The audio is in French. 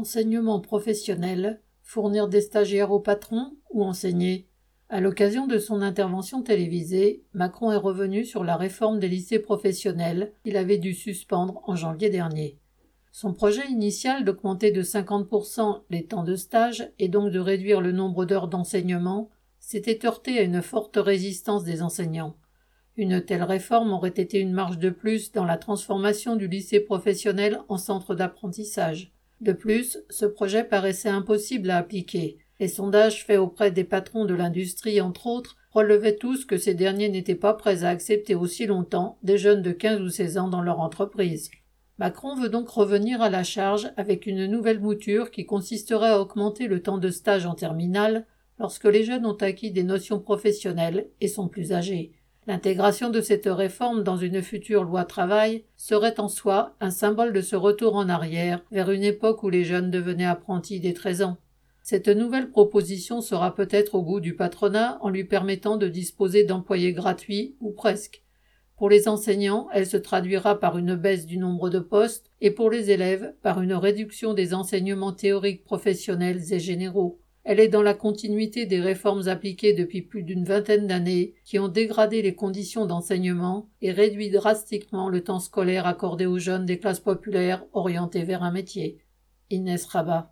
Enseignement professionnel, fournir des stagiaires aux patrons ou enseigner À l'occasion de son intervention télévisée, Macron est revenu sur la réforme des lycées professionnels qu'il avait dû suspendre en janvier dernier. Son projet initial d'augmenter de 50% les temps de stage et donc de réduire le nombre d'heures d'enseignement s'était heurté à une forte résistance des enseignants. Une telle réforme aurait été une marge de plus dans la transformation du lycée professionnel en centre d'apprentissage. De plus, ce projet paraissait impossible à appliquer. Les sondages faits auprès des patrons de l'industrie, entre autres, relevaient tous que ces derniers n'étaient pas prêts à accepter aussi longtemps des jeunes de 15 ou 16 ans dans leur entreprise. Macron veut donc revenir à la charge avec une nouvelle mouture qui consisterait à augmenter le temps de stage en terminale lorsque les jeunes ont acquis des notions professionnelles et sont plus âgés. L'intégration de cette réforme dans une future loi travail serait en soi un symbole de ce retour en arrière vers une époque où les jeunes devenaient apprentis dès 13 ans. Cette nouvelle proposition sera peut-être au goût du patronat en lui permettant de disposer d'employés gratuits ou presque. Pour les enseignants, elle se traduira par une baisse du nombre de postes et pour les élèves par une réduction des enseignements théoriques professionnels et généraux. Elle est dans la continuité des réformes appliquées depuis plus d'une vingtaine d'années qui ont dégradé les conditions d'enseignement et réduit drastiquement le temps scolaire accordé aux jeunes des classes populaires orientés vers un métier. Inès Rabat.